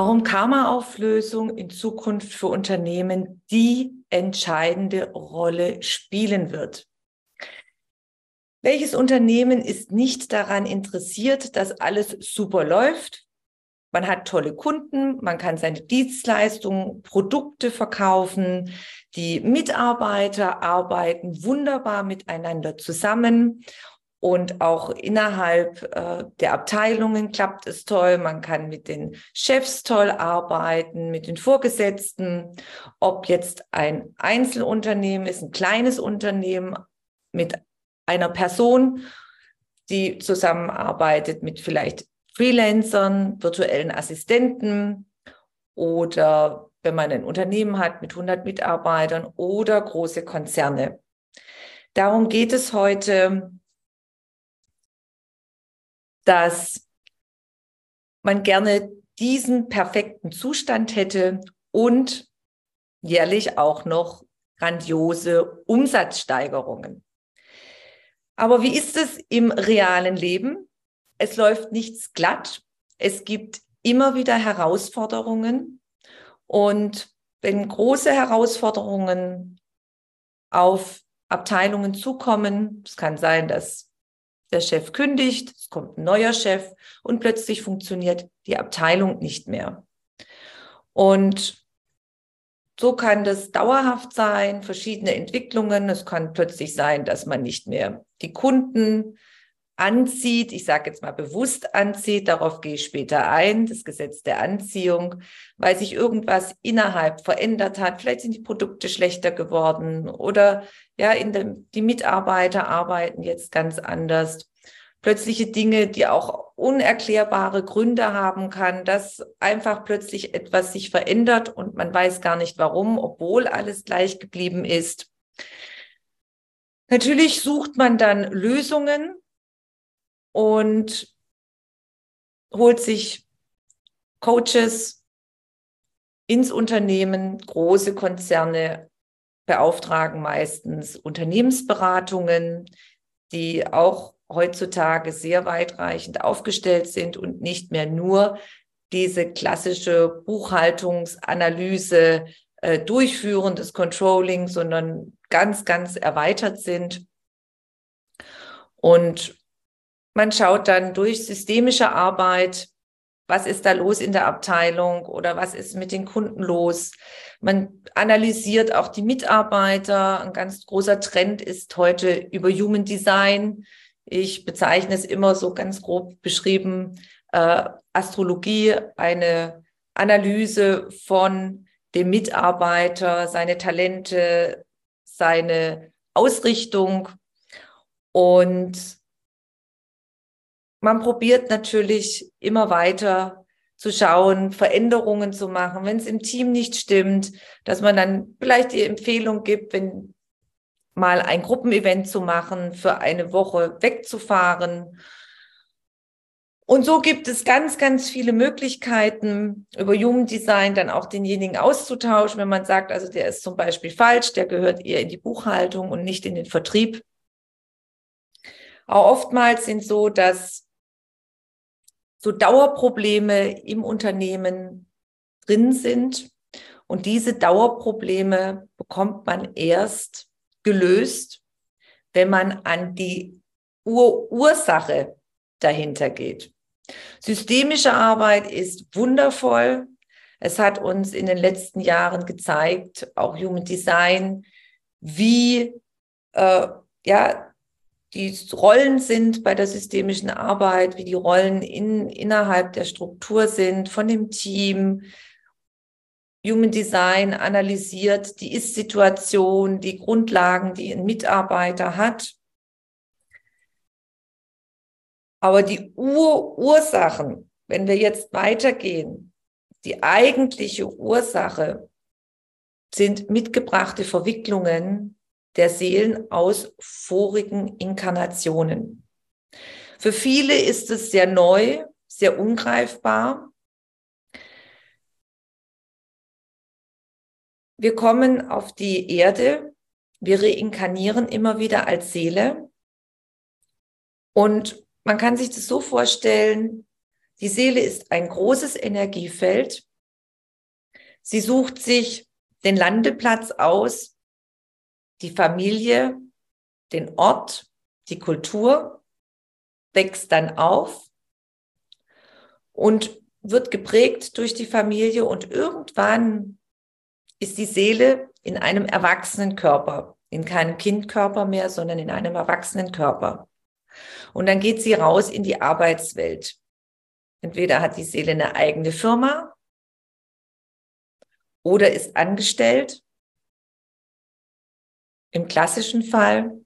Warum Karma-Auflösung in Zukunft für Unternehmen die entscheidende Rolle spielen wird. Welches Unternehmen ist nicht daran interessiert, dass alles super läuft? Man hat tolle Kunden, man kann seine Dienstleistungen, Produkte verkaufen, die Mitarbeiter arbeiten wunderbar miteinander zusammen und auch innerhalb äh, der Abteilungen klappt es toll. Man kann mit den Chefs toll arbeiten, mit den Vorgesetzten. Ob jetzt ein Einzelunternehmen ist, ein kleines Unternehmen mit einer Person, die zusammenarbeitet mit vielleicht Freelancern, virtuellen Assistenten oder wenn man ein Unternehmen hat mit 100 Mitarbeitern oder große Konzerne. Darum geht es heute, dass man gerne diesen perfekten Zustand hätte und jährlich auch noch grandiose Umsatzsteigerungen. Aber wie ist es im realen Leben? Es läuft nichts glatt. Es gibt immer wieder Herausforderungen. Und wenn große Herausforderungen auf Abteilungen zukommen, es kann sein, dass der Chef kündigt, es kommt ein neuer Chef und plötzlich funktioniert die Abteilung nicht mehr. Und so kann das dauerhaft sein, verschiedene Entwicklungen. Es kann plötzlich sein, dass man nicht mehr die Kunden anzieht, ich sage jetzt mal bewusst anzieht, darauf gehe ich später ein, das Gesetz der Anziehung, weil sich irgendwas innerhalb verändert hat. Vielleicht sind die Produkte schlechter geworden oder ja, in dem, die Mitarbeiter arbeiten jetzt ganz anders. Plötzliche Dinge, die auch unerklärbare Gründe haben kann, dass einfach plötzlich etwas sich verändert und man weiß gar nicht warum, obwohl alles gleich geblieben ist. Natürlich sucht man dann Lösungen und holt sich Coaches ins Unternehmen. Große Konzerne beauftragen meistens Unternehmensberatungen, die auch heutzutage sehr weitreichend aufgestellt sind und nicht mehr nur diese klassische Buchhaltungsanalyse äh, durchführen, das Controlling, sondern ganz, ganz erweitert sind. Und man schaut dann durch systemische Arbeit, was ist da los in der Abteilung oder was ist mit den Kunden los. Man analysiert auch die Mitarbeiter. Ein ganz großer Trend ist heute über Human Design. Ich bezeichne es immer so ganz grob beschrieben, äh, Astrologie, eine Analyse von dem Mitarbeiter, seine Talente, seine Ausrichtung. Und man probiert natürlich immer weiter zu schauen, Veränderungen zu machen, wenn es im Team nicht stimmt, dass man dann vielleicht die Empfehlung gibt, wenn mal ein Gruppenevent zu machen, für eine Woche wegzufahren und so gibt es ganz, ganz viele Möglichkeiten, über Human Design dann auch denjenigen auszutauschen, wenn man sagt, also der ist zum Beispiel falsch, der gehört eher in die Buchhaltung und nicht in den Vertrieb. Auch oftmals sind so, dass so Dauerprobleme im Unternehmen drin sind. Und diese Dauerprobleme bekommt man erst gelöst, wenn man an die Ur Ursache dahinter geht. Systemische Arbeit ist wundervoll. Es hat uns in den letzten Jahren gezeigt, auch Human Design, wie äh, ja die Rollen sind bei der systemischen Arbeit, wie die Rollen in, innerhalb der Struktur sind, von dem Team. Human Design analysiert die Ist-Situation, die Grundlagen, die ein Mitarbeiter hat Aber die Urursachen, wenn wir jetzt weitergehen, die eigentliche Ursache sind mitgebrachte Verwicklungen der Seelen aus vorigen Inkarnationen. Für viele ist es sehr neu, sehr ungreifbar. Wir kommen auf die Erde, wir reinkarnieren immer wieder als Seele und man kann sich das so vorstellen, die Seele ist ein großes Energiefeld. Sie sucht sich den Landeplatz aus, die Familie, den Ort, die Kultur, wächst dann auf und wird geprägt durch die Familie und irgendwann ist die Seele in einem erwachsenen Körper, in keinem Kindkörper mehr, sondern in einem erwachsenen Körper. Und dann geht sie raus in die Arbeitswelt. Entweder hat die Seele eine eigene Firma oder ist angestellt. Im klassischen Fall.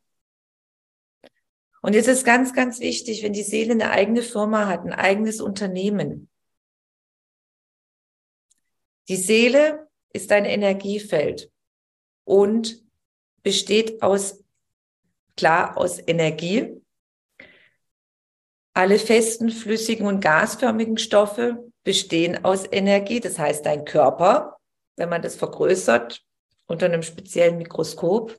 Und jetzt ist ganz, ganz wichtig, wenn die Seele eine eigene Firma hat, ein eigenes Unternehmen. Die Seele ist ein Energiefeld und besteht aus, klar, aus Energie, alle festen, flüssigen und gasförmigen Stoffe bestehen aus Energie. Das heißt, dein Körper, wenn man das vergrößert unter einem speziellen Mikroskop.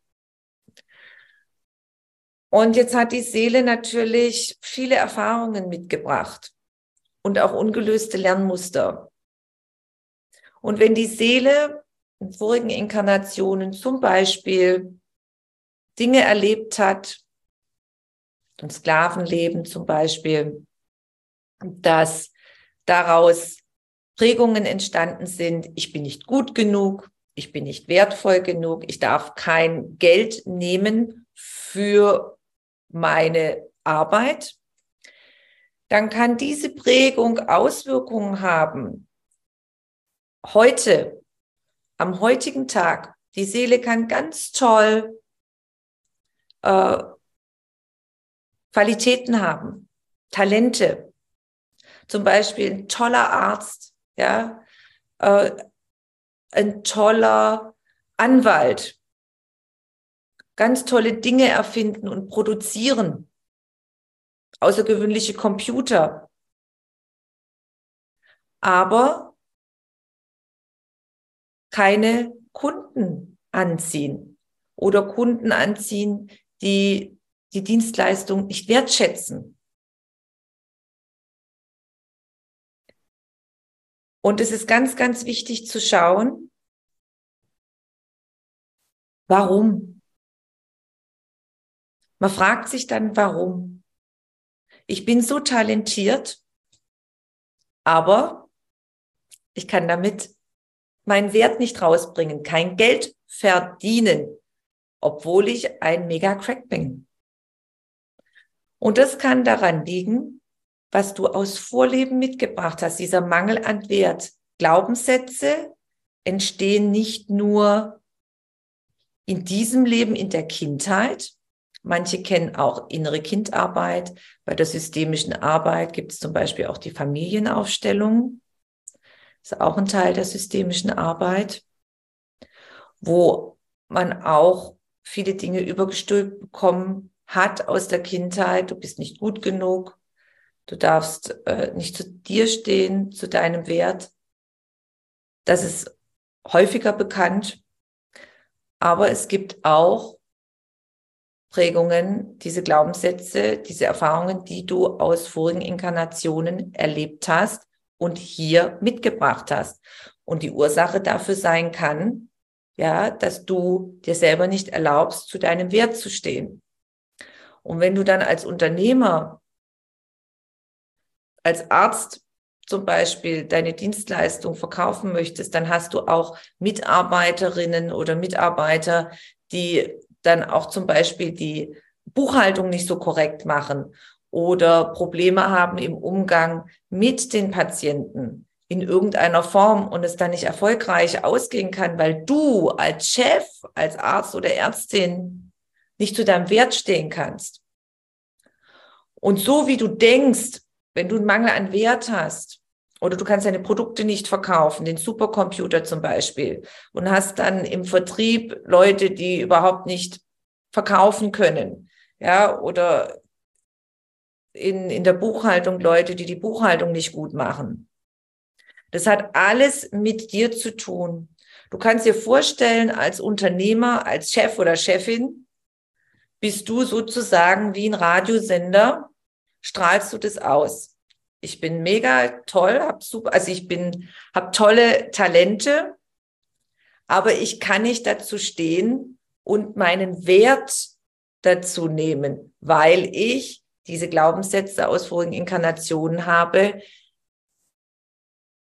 Und jetzt hat die Seele natürlich viele Erfahrungen mitgebracht und auch ungelöste Lernmuster. Und wenn die Seele in vorigen Inkarnationen zum Beispiel Dinge erlebt hat, ein Sklavenleben zum Beispiel, dass daraus Prägungen entstanden sind, ich bin nicht gut genug, ich bin nicht wertvoll genug, ich darf kein Geld nehmen für meine Arbeit, dann kann diese Prägung Auswirkungen haben. Heute, am heutigen Tag, die Seele kann ganz toll äh, Qualitäten haben, Talente. Zum Beispiel ein toller Arzt, ja, äh, ein toller Anwalt, ganz tolle Dinge erfinden und produzieren, außergewöhnliche Computer. Aber keine Kunden anziehen oder Kunden anziehen, die die Dienstleistung nicht wertschätzen. Und es ist ganz, ganz wichtig zu schauen, warum. Man fragt sich dann, warum. Ich bin so talentiert, aber ich kann damit meinen Wert nicht rausbringen, kein Geld verdienen, obwohl ich ein Mega-Crack bin. Und das kann daran liegen, was du aus Vorleben mitgebracht hast, dieser Mangel an Wert. Glaubenssätze entstehen nicht nur in diesem Leben, in der Kindheit. Manche kennen auch innere Kindarbeit. Bei der systemischen Arbeit gibt es zum Beispiel auch die Familienaufstellung. Das ist auch ein Teil der systemischen Arbeit, wo man auch viele Dinge übergestülpt bekommen hat aus der Kindheit, du bist nicht gut genug, du darfst äh, nicht zu dir stehen, zu deinem Wert. Das ist häufiger bekannt, aber es gibt auch Prägungen, diese Glaubenssätze, diese Erfahrungen, die du aus vorigen Inkarnationen erlebt hast und hier mitgebracht hast. Und die Ursache dafür sein kann, ja, dass du dir selber nicht erlaubst, zu deinem Wert zu stehen. Und wenn du dann als Unternehmer, als Arzt zum Beispiel deine Dienstleistung verkaufen möchtest, dann hast du auch Mitarbeiterinnen oder Mitarbeiter, die dann auch zum Beispiel die Buchhaltung nicht so korrekt machen oder Probleme haben im Umgang mit den Patienten in irgendeiner Form und es dann nicht erfolgreich ausgehen kann, weil du als Chef, als Arzt oder Ärztin nicht zu deinem Wert stehen kannst. Und so wie du denkst, wenn du einen Mangel an Wert hast, oder du kannst deine Produkte nicht verkaufen, den Supercomputer zum Beispiel, und hast dann im Vertrieb Leute, die überhaupt nicht verkaufen können, ja, oder in, in der Buchhaltung Leute, die die Buchhaltung nicht gut machen. Das hat alles mit dir zu tun. Du kannst dir vorstellen, als Unternehmer, als Chef oder Chefin, bist du sozusagen wie ein Radiosender, strahlst du das aus. Ich bin mega toll, hab super, also ich bin, hab tolle Talente, aber ich kann nicht dazu stehen und meinen Wert dazu nehmen, weil ich diese Glaubenssätze aus vorigen Inkarnationen habe,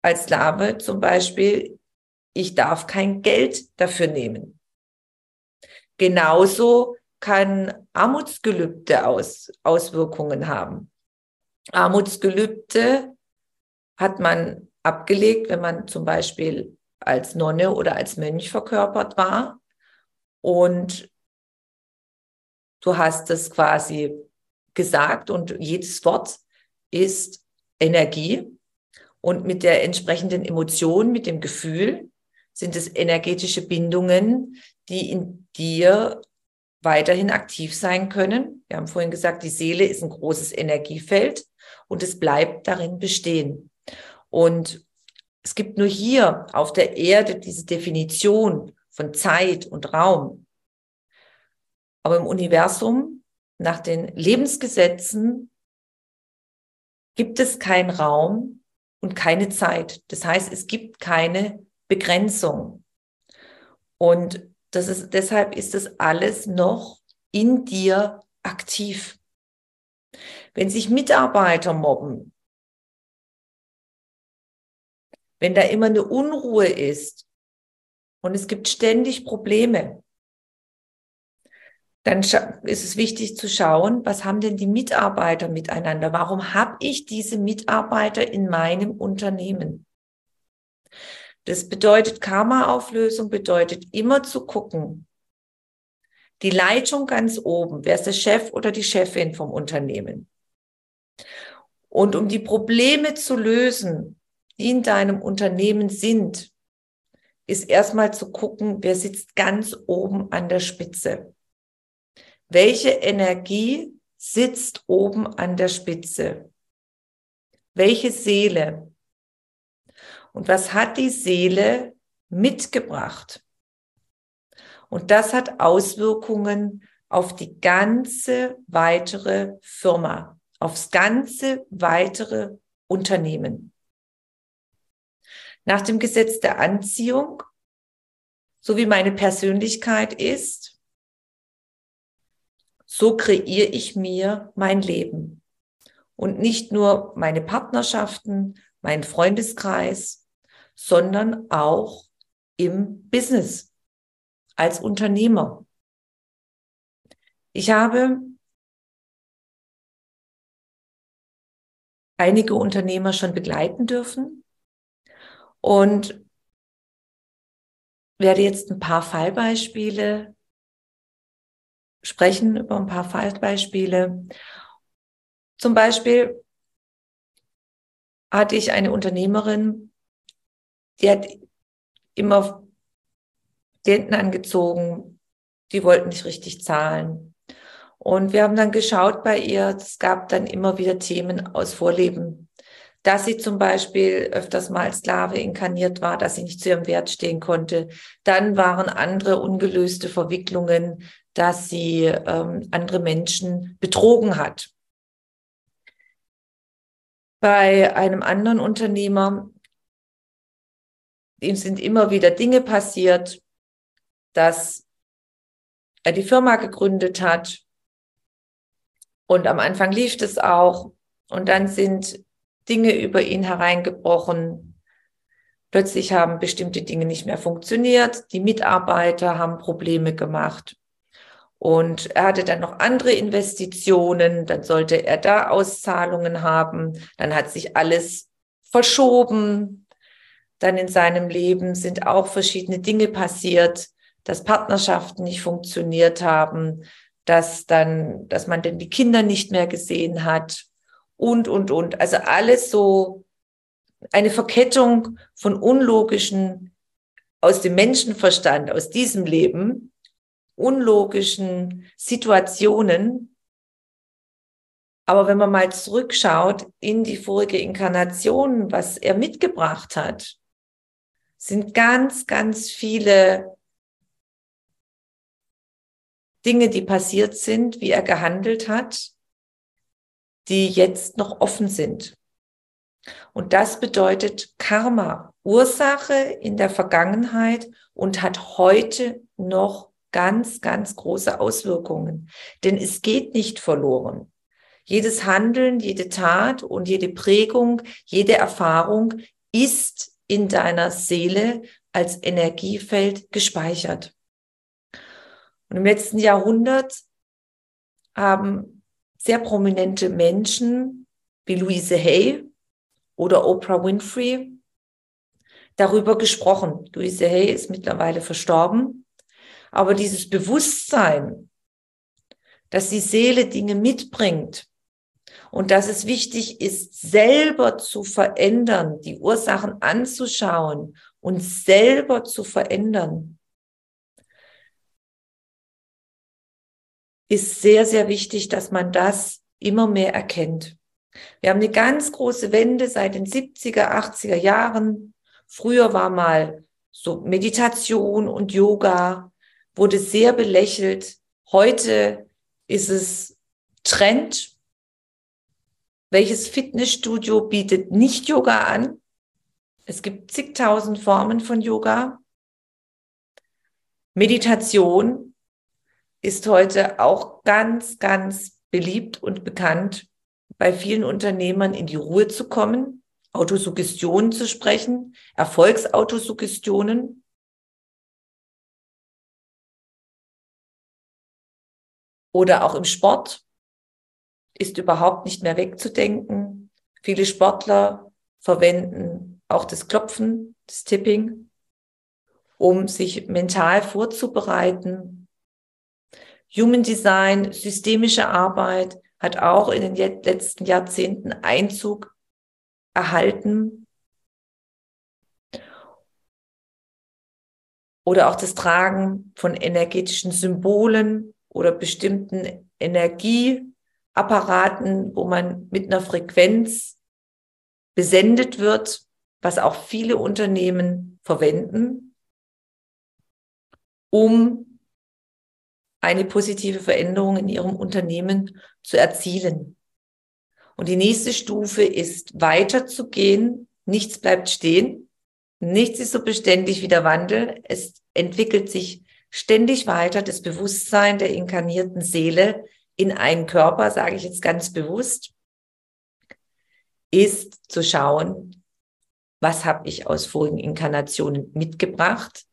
als Slave zum Beispiel, ich darf kein Geld dafür nehmen. Genauso kann Armutsgelübde aus, Auswirkungen haben. Armutsgelübde hat man abgelegt, wenn man zum Beispiel als Nonne oder als Mönch verkörpert war. Und du hast es quasi gesagt und jedes Wort ist Energie. Und mit der entsprechenden Emotion, mit dem Gefühl sind es energetische Bindungen, die in dir weiterhin aktiv sein können. Wir haben vorhin gesagt, die Seele ist ein großes Energiefeld und es bleibt darin bestehen. Und es gibt nur hier auf der Erde diese Definition von Zeit und Raum. Aber im Universum, nach den Lebensgesetzen, gibt es keinen Raum und keine Zeit. Das heißt, es gibt keine Begrenzung. Und das ist, deshalb ist das alles noch in dir aktiv. Wenn sich Mitarbeiter mobben, wenn da immer eine Unruhe ist und es gibt ständig Probleme, dann ist es wichtig zu schauen, was haben denn die Mitarbeiter miteinander? Warum habe ich diese Mitarbeiter in meinem Unternehmen? Das bedeutet, Karma-Auflösung bedeutet immer zu gucken, die Leitung ganz oben, wer ist der Chef oder die Chefin vom Unternehmen? Und um die Probleme zu lösen, die in deinem Unternehmen sind, ist erstmal zu gucken, wer sitzt ganz oben an der Spitze. Welche Energie sitzt oben an der Spitze? Welche Seele? Und was hat die Seele mitgebracht? Und das hat Auswirkungen auf die ganze weitere Firma, aufs ganze weitere Unternehmen. Nach dem Gesetz der Anziehung, so wie meine Persönlichkeit ist, so kreiere ich mir mein Leben. Und nicht nur meine Partnerschaften, mein Freundeskreis, sondern auch im Business als Unternehmer. Ich habe einige Unternehmer schon begleiten dürfen und werde jetzt ein paar Fallbeispiele sprechen, über ein paar Fallbeispiele. Zum Beispiel hatte ich eine Unternehmerin, die hat immer Klienten angezogen, die wollten nicht richtig zahlen. Und wir haben dann geschaut bei ihr, es gab dann immer wieder Themen aus Vorleben, dass sie zum Beispiel öfters mal als Sklave inkarniert war, dass sie nicht zu ihrem Wert stehen konnte. Dann waren andere ungelöste Verwicklungen, dass sie ähm, andere Menschen betrogen hat. Bei einem anderen Unternehmer ihm sind immer wieder Dinge passiert, dass er die Firma gegründet hat. Und am Anfang lief es auch. Und dann sind Dinge über ihn hereingebrochen. Plötzlich haben bestimmte Dinge nicht mehr funktioniert. Die Mitarbeiter haben Probleme gemacht. Und er hatte dann noch andere Investitionen. Dann sollte er da Auszahlungen haben. Dann hat sich alles verschoben dann in seinem Leben sind auch verschiedene Dinge passiert, dass Partnerschaften nicht funktioniert haben, dass dann, dass man denn die Kinder nicht mehr gesehen hat und, und, und. Also alles so eine Verkettung von unlogischen, aus dem Menschenverstand, aus diesem Leben, unlogischen Situationen. Aber wenn man mal zurückschaut in die vorige Inkarnation, was er mitgebracht hat, sind ganz, ganz viele Dinge, die passiert sind, wie er gehandelt hat, die jetzt noch offen sind. Und das bedeutet Karma, Ursache in der Vergangenheit und hat heute noch ganz, ganz große Auswirkungen. Denn es geht nicht verloren. Jedes Handeln, jede Tat und jede Prägung, jede Erfahrung ist in deiner Seele als Energiefeld gespeichert. Und im letzten Jahrhundert haben sehr prominente Menschen wie Louise Hay oder Oprah Winfrey darüber gesprochen. Louise Hay ist mittlerweile verstorben, aber dieses Bewusstsein, dass die Seele Dinge mitbringt und dass es wichtig ist, selber zu verändern, die Ursachen anzuschauen und selber zu verändern, ist sehr, sehr wichtig, dass man das immer mehr erkennt. Wir haben eine ganz große Wende seit den 70er, 80er Jahren. Früher war mal so Meditation und Yoga, wurde sehr belächelt. Heute ist es Trend. Welches Fitnessstudio bietet nicht Yoga an? Es gibt zigtausend Formen von Yoga. Meditation ist heute auch ganz, ganz beliebt und bekannt bei vielen Unternehmern in die Ruhe zu kommen, Autosuggestionen zu sprechen, Erfolgsautosuggestionen. Oder auch im Sport ist überhaupt nicht mehr wegzudenken. Viele Sportler verwenden auch das Klopfen, das Tipping, um sich mental vorzubereiten. Human Design, systemische Arbeit hat auch in den letzten Jahrzehnten Einzug erhalten. Oder auch das Tragen von energetischen Symbolen oder bestimmten Energieapparaten, wo man mit einer Frequenz besendet wird, was auch viele Unternehmen verwenden, um eine positive Veränderung in ihrem Unternehmen zu erzielen. Und die nächste Stufe ist weiterzugehen. Nichts bleibt stehen. Nichts ist so beständig wie der Wandel. Es entwickelt sich ständig weiter das Bewusstsein der inkarnierten Seele in einen Körper, sage ich jetzt ganz bewusst, ist zu schauen, was habe ich aus vorigen Inkarnationen mitgebracht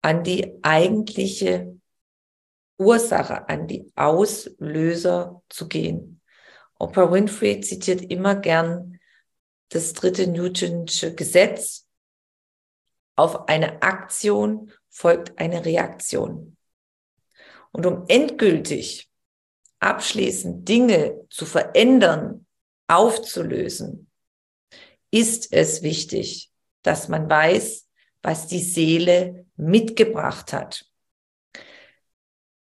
an die eigentliche Ursache, an die Auslöser zu gehen. Oprah Winfrey zitiert immer gern das dritte Newtonsche Gesetz. Auf eine Aktion folgt eine Reaktion. Und um endgültig abschließend Dinge zu verändern, aufzulösen, ist es wichtig, dass man weiß, was die Seele mitgebracht hat.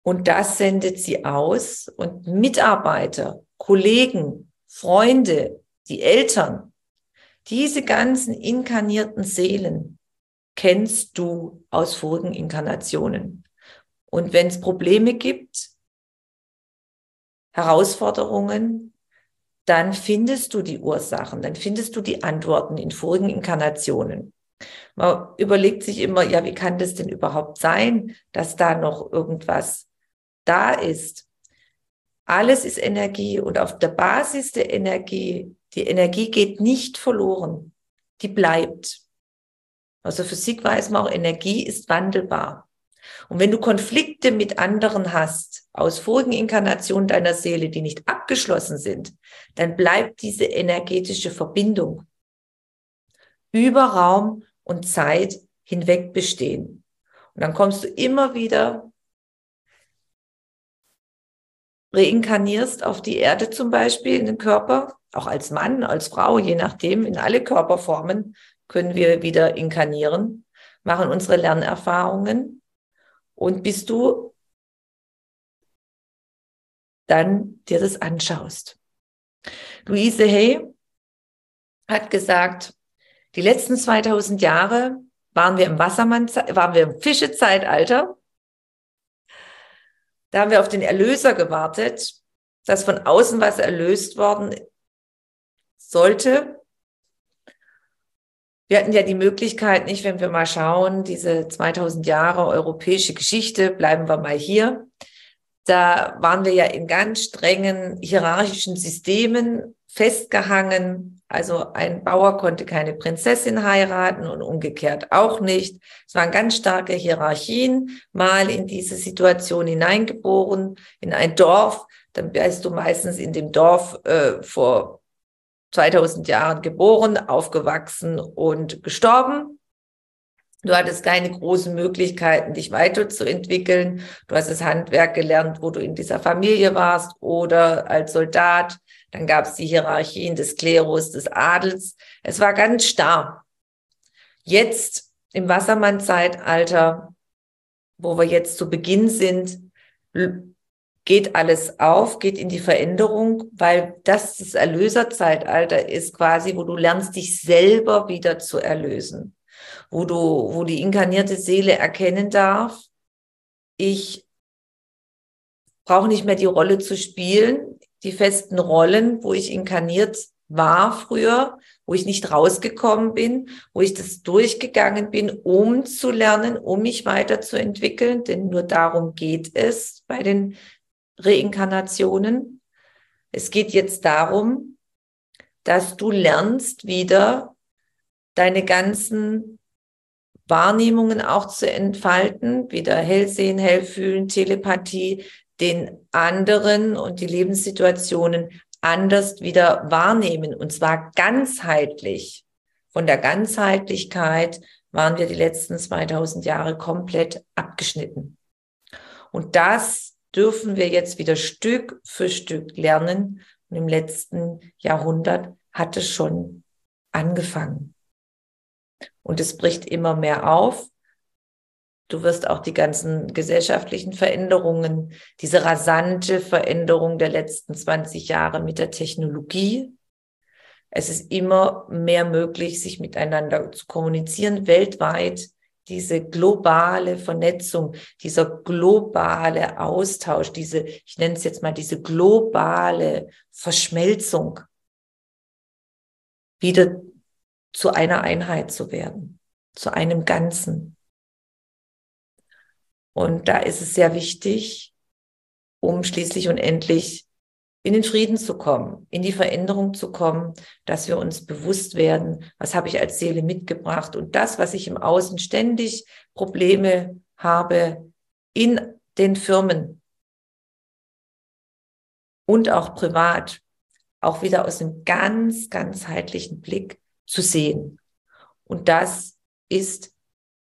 Und das sendet sie aus und Mitarbeiter, Kollegen, Freunde, die Eltern, diese ganzen inkarnierten Seelen kennst du aus vorigen Inkarnationen. Und wenn es Probleme gibt, Herausforderungen, dann findest du die Ursachen, dann findest du die Antworten in vorigen Inkarnationen. Man überlegt sich immer, ja, wie kann das denn überhaupt sein, dass da noch irgendwas da ist. Alles ist Energie und auf der Basis der Energie, die Energie geht nicht verloren, die bleibt. Also Physik weiß man auch, Energie ist wandelbar. Und wenn du Konflikte mit anderen hast, aus vorigen Inkarnationen deiner Seele, die nicht abgeschlossen sind, dann bleibt diese energetische Verbindung über Raum und Zeit hinweg bestehen. Und dann kommst du immer wieder reinkarnierst auf die Erde zum Beispiel in den Körper, auch als Mann, als Frau, je nachdem, in alle Körperformen können wir wieder inkarnieren, machen unsere Lernerfahrungen und bist du dann dir das anschaust. Louise Hay hat gesagt, die letzten 2000 Jahre waren wir im Wassermann, waren wir im Fischezeitalter. Da haben wir auf den Erlöser gewartet, dass von außen was erlöst worden sollte. Wir hatten ja die Möglichkeit nicht, wenn wir mal schauen, diese 2000 Jahre europäische Geschichte, bleiben wir mal hier. Da waren wir ja in ganz strengen hierarchischen Systemen festgehangen. Also ein Bauer konnte keine Prinzessin heiraten und umgekehrt auch nicht. Es waren ganz starke Hierarchien, mal in diese Situation hineingeboren, in ein Dorf. Dann bist du meistens in dem Dorf äh, vor 2000 Jahren geboren, aufgewachsen und gestorben. Du hattest keine großen Möglichkeiten, dich weiterzuentwickeln. Du hast das Handwerk gelernt, wo du in dieser Familie warst oder als Soldat. Dann gab es die Hierarchien des Klerus, des Adels. Es war ganz starr. Jetzt im Wassermann-Zeitalter, wo wir jetzt zu Beginn sind, geht alles auf, geht in die Veränderung, weil das das Erlöserzeitalter ist quasi, wo du lernst, dich selber wieder zu erlösen wo du, wo die inkarnierte Seele erkennen darf, ich brauche nicht mehr die Rolle zu spielen, die festen Rollen, wo ich inkarniert war früher, wo ich nicht rausgekommen bin, wo ich das durchgegangen bin, um zu lernen, um mich weiterzuentwickeln, denn nur darum geht es bei den Reinkarnationen. Es geht jetzt darum, dass du lernst wieder deine ganzen Wahrnehmungen auch zu entfalten, wieder Hellsehen, Hellfühlen, Telepathie, den anderen und die Lebenssituationen anders wieder wahrnehmen und zwar ganzheitlich. Von der Ganzheitlichkeit waren wir die letzten 2000 Jahre komplett abgeschnitten. Und das dürfen wir jetzt wieder Stück für Stück lernen. Und im letzten Jahrhundert hat es schon angefangen. Und es bricht immer mehr auf. Du wirst auch die ganzen gesellschaftlichen Veränderungen, diese rasante Veränderung der letzten 20 Jahre mit der Technologie. Es ist immer mehr möglich, sich miteinander zu kommunizieren weltweit. Diese globale Vernetzung, dieser globale Austausch, diese, ich nenne es jetzt mal diese globale Verschmelzung wieder zu einer Einheit zu werden, zu einem Ganzen. Und da ist es sehr wichtig, um schließlich und endlich in den Frieden zu kommen, in die Veränderung zu kommen, dass wir uns bewusst werden, was habe ich als Seele mitgebracht und das, was ich im Außen ständig Probleme habe in den Firmen und auch privat, auch wieder aus einem ganz, ganzheitlichen Blick zu sehen. Und das ist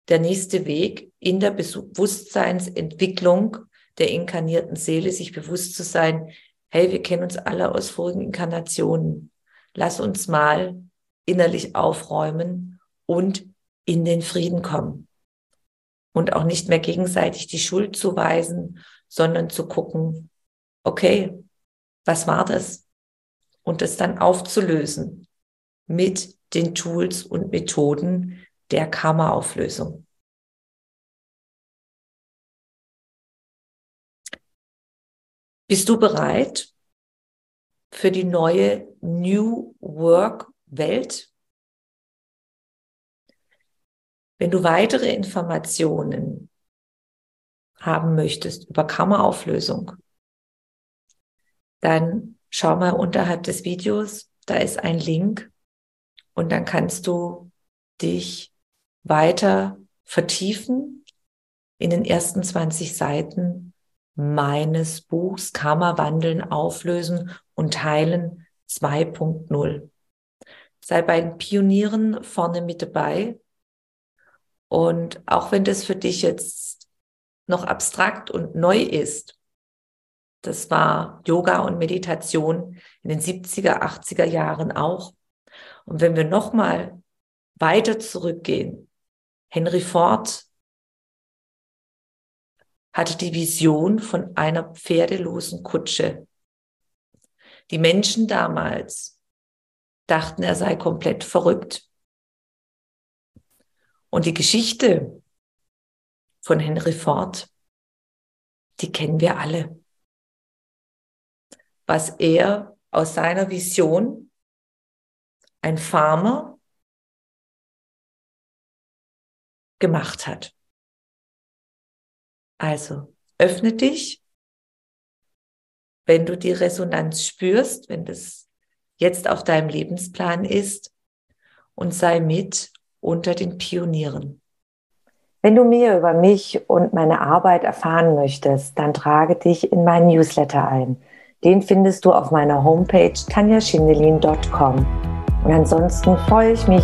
der nächste Weg in der Bewusstseinsentwicklung der inkarnierten Seele, sich bewusst zu sein, hey, wir kennen uns alle aus vorigen Inkarnationen. Lass uns mal innerlich aufräumen und in den Frieden kommen. Und auch nicht mehr gegenseitig die Schuld zuweisen, sondern zu gucken, okay, was war das? Und es dann aufzulösen mit den Tools und Methoden der Karma-Auflösung. Bist du bereit für die neue New Work Welt? Wenn du weitere Informationen haben möchtest über Karma-Auflösung, dann schau mal unterhalb des Videos, da ist ein Link und dann kannst du dich weiter vertiefen in den ersten 20 Seiten meines Buchs Karma wandeln, auflösen und heilen 2.0. Sei bei den Pionieren vorne mit dabei. Und auch wenn das für dich jetzt noch abstrakt und neu ist, Das war Yoga und Meditation in den 70er, 80er Jahren auch. Und wenn wir nochmal weiter zurückgehen, Henry Ford hatte die Vision von einer pferdelosen Kutsche. Die Menschen damals dachten, er sei komplett verrückt. Und die Geschichte von Henry Ford, die kennen wir alle. Was er aus seiner Vision, ein Farmer, gemacht hat. Also öffne dich, wenn du die Resonanz spürst, wenn das jetzt auf deinem Lebensplan ist und sei mit unter den Pionieren. Wenn du mehr über mich und meine Arbeit erfahren möchtest, dann trage dich in meinen Newsletter ein. Den findest du auf meiner Homepage tanjaschindelin.com. Und ansonsten freue ich mich